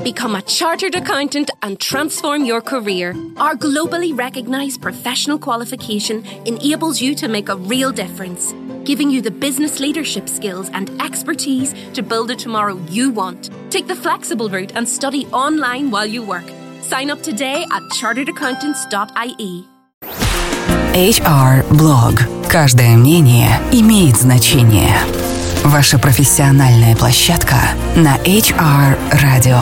Become a chartered accountant and transform your career. Our globally recognized professional qualification enables you to make a real difference, giving you the business leadership skills and expertise to build a tomorrow you want. Take the flexible route and study online while you work. Sign up today at charteredaccountants.ie. HR Blog. Каждое мнение имеет значение. Ваша профессиональная площадка на HR Radio.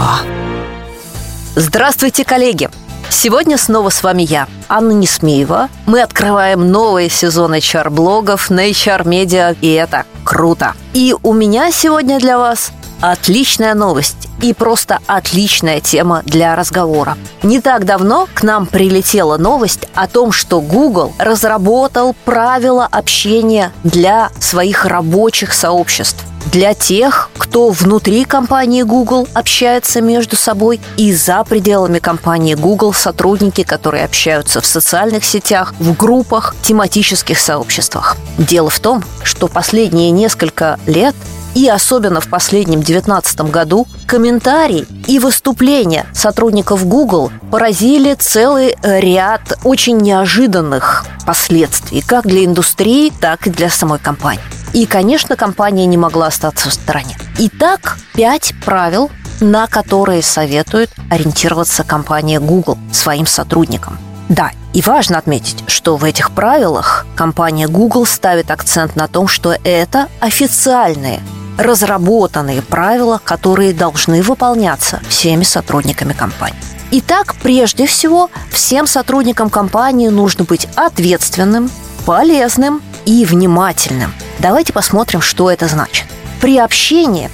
Здравствуйте, коллеги! Сегодня снова с вами я, Анна Несмеева. Мы открываем новый сезон HR-блогов на HR-медиа, и это круто. И у меня сегодня для вас отличная новость и просто отличная тема для разговора. Не так давно к нам прилетела новость о том, что Google разработал правила общения для своих рабочих сообществ для тех, кто внутри компании Google общается между собой и за пределами компании Google сотрудники, которые общаются в социальных сетях, в группах, тематических сообществах. Дело в том, что последние несколько лет и особенно в последнем 2019 году комментарии и выступления сотрудников Google поразили целый ряд очень неожиданных последствий как для индустрии, так и для самой компании. И, конечно, компания не могла остаться в стороне. Итак, пять правил, на которые советует ориентироваться компания Google своим сотрудникам. Да, и важно отметить, что в этих правилах компания Google ставит акцент на том, что это официальные разработанные правила, которые должны выполняться всеми сотрудниками компании. Итак, прежде всего, всем сотрудникам компании нужно быть ответственным, полезным и внимательным. Давайте посмотрим, что это значит. При общении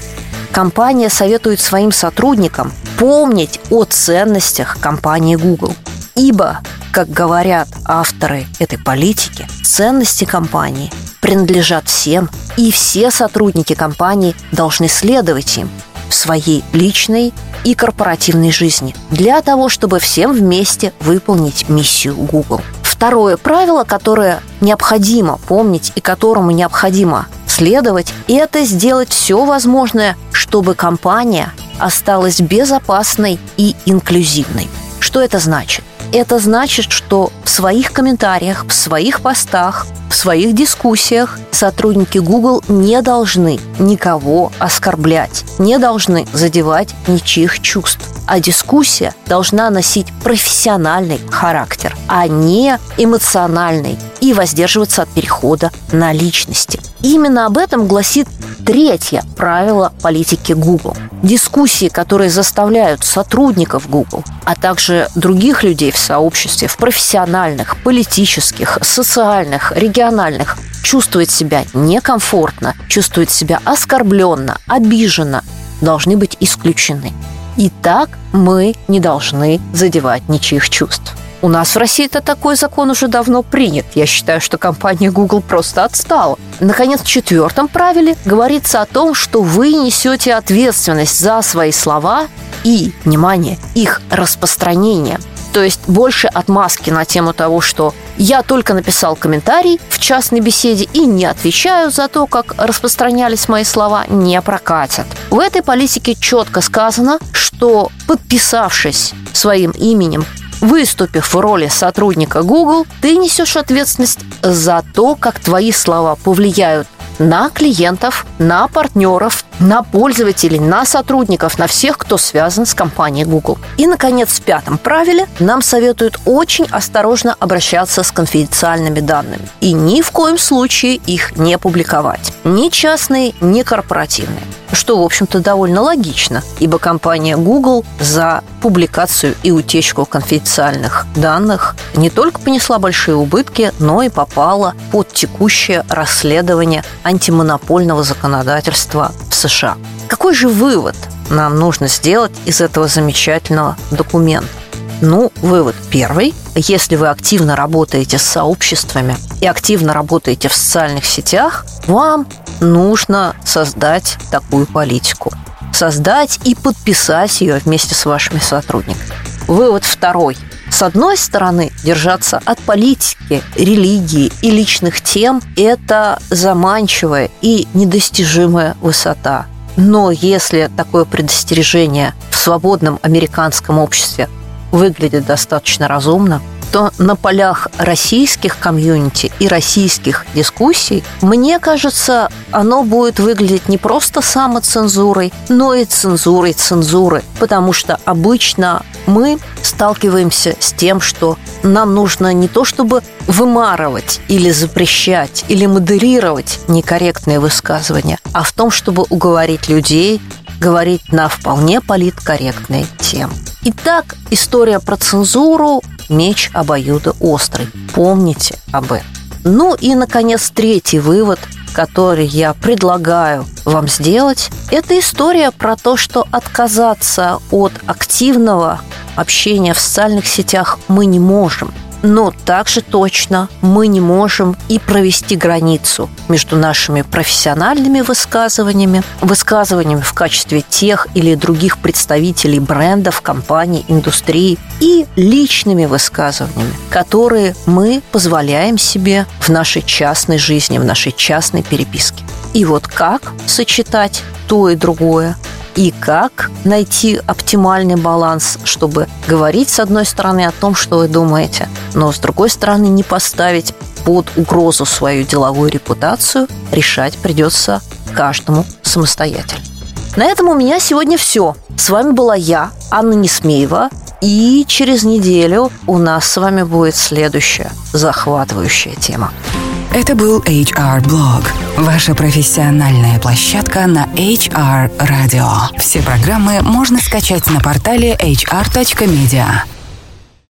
компания советует своим сотрудникам помнить о ценностях компании Google. Ибо, как говорят авторы этой политики, ценности компании принадлежат всем, и все сотрудники компании должны следовать им в своей личной и корпоративной жизни для того, чтобы всем вместе выполнить миссию Google. Второе правило, которое необходимо помнить и которому необходимо следовать, это сделать все возможное, чтобы компания осталась безопасной и инклюзивной. Что это значит? Это значит, что в своих комментариях, в своих постах, в своих дискуссиях сотрудники Google не должны никого оскорблять, не должны задевать ничьих чувств. А дискуссия должна носить профессиональный характер, а не эмоциональный, и воздерживаться от перехода на личности. Именно об этом гласит третье правило политики Google. Дискуссии, которые заставляют сотрудников Google, а также других людей в сообществе, в профессиональных, политических, социальных, региональных, чувствовать себя некомфортно, чувствовать себя оскорбленно, обиженно, должны быть исключены. И так мы не должны задевать ничьих чувств. У нас в России это такой закон уже давно принят. Я считаю, что компания Google просто отстала. Наконец, в четвертом правиле говорится о том, что вы несете ответственность за свои слова и, внимание, их распространение. То есть больше отмазки на тему того, что я только написал комментарий в частной беседе и не отвечаю за то, как распространялись мои слова, не прокатят. В этой политике четко сказано, что подписавшись своим именем Выступив в роли сотрудника Google, ты несешь ответственность за то, как твои слова повлияют на клиентов, на партнеров, на пользователей, на сотрудников, на всех, кто связан с компанией Google. И, наконец, в пятом правиле нам советуют очень осторожно обращаться с конфиденциальными данными и ни в коем случае их не публиковать. Ни частные, ни корпоративные что, в общем-то, довольно логично, ибо компания Google за публикацию и утечку конфиденциальных данных не только понесла большие убытки, но и попала под текущее расследование антимонопольного законодательства в США. Какой же вывод нам нужно сделать из этого замечательного документа? Ну, вывод первый. Если вы активно работаете с сообществами и активно работаете в социальных сетях, вам нужно создать такую политику. Создать и подписать ее вместе с вашими сотрудниками. Вывод второй. С одной стороны, держаться от политики, религии и личных тем – это заманчивая и недостижимая высота. Но если такое предостережение в свободном американском обществе выглядит достаточно разумно, то на полях российских комьюнити и российских дискуссий, мне кажется, оно будет выглядеть не просто самоцензурой, но и цензурой цензуры, потому что обычно мы сталкиваемся с тем, что нам нужно не то чтобы вымарывать или запрещать, или модерировать некорректные высказывания, а в том, чтобы уговорить людей говорить на вполне политкорректные темы. Итак, история про цензуру меч обоюда острый. Помните об этом. Ну и, наконец, третий вывод, который я предлагаю вам сделать, это история про то, что отказаться от активного общения в социальных сетях мы не можем – но также точно мы не можем и провести границу между нашими профессиональными высказываниями, высказываниями в качестве тех или других представителей брендов, компаний, индустрии и личными высказываниями, которые мы позволяем себе в нашей частной жизни, в нашей частной переписке. И вот как сочетать то и другое, и как найти оптимальный баланс, чтобы говорить, с одной стороны, о том, что вы думаете, но с другой стороны, не поставить под угрозу свою деловую репутацию, решать придется каждому самостоятельно. На этом у меня сегодня все. С вами была я, Анна Несмеева, и через неделю у нас с вами будет следующая захватывающая тема. Это был HR Blog, ваша профессиональная площадка на HR Radio. Все программы можно скачать на портале hr.media.